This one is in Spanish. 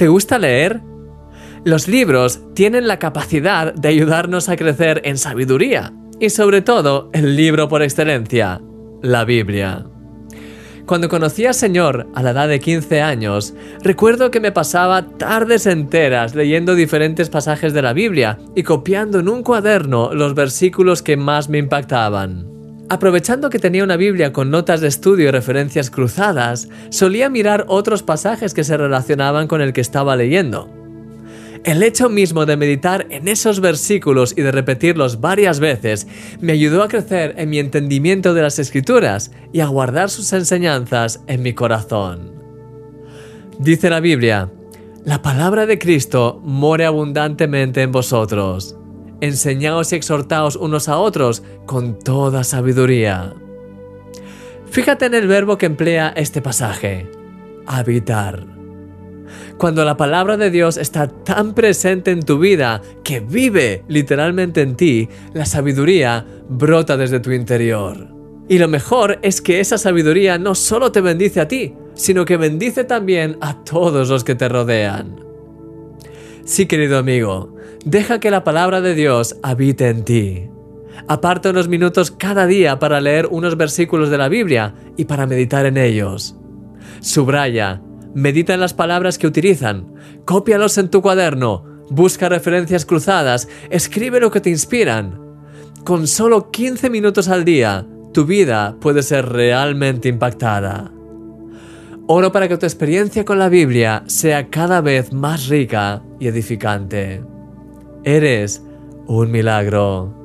¿Te gusta leer? Los libros tienen la capacidad de ayudarnos a crecer en sabiduría y sobre todo el libro por excelencia, la Biblia. Cuando conocí al Señor a la edad de 15 años, recuerdo que me pasaba tardes enteras leyendo diferentes pasajes de la Biblia y copiando en un cuaderno los versículos que más me impactaban. Aprovechando que tenía una Biblia con notas de estudio y referencias cruzadas, solía mirar otros pasajes que se relacionaban con el que estaba leyendo. El hecho mismo de meditar en esos versículos y de repetirlos varias veces me ayudó a crecer en mi entendimiento de las escrituras y a guardar sus enseñanzas en mi corazón. Dice la Biblia, la palabra de Cristo more abundantemente en vosotros. Enseñaos y exhortaos unos a otros con toda sabiduría. Fíjate en el verbo que emplea este pasaje, habitar. Cuando la palabra de Dios está tan presente en tu vida que vive literalmente en ti, la sabiduría brota desde tu interior. Y lo mejor es que esa sabiduría no solo te bendice a ti, sino que bendice también a todos los que te rodean. Sí, querido amigo, deja que la palabra de Dios habite en ti. Aparta unos minutos cada día para leer unos versículos de la Biblia y para meditar en ellos. Subraya, Medita en las palabras que utilizan, cópialos en tu cuaderno, busca referencias cruzadas, escribe lo que te inspiran. Con solo 15 minutos al día, tu vida puede ser realmente impactada. Oro para que tu experiencia con la Biblia sea cada vez más rica edificante. Eres un milagro.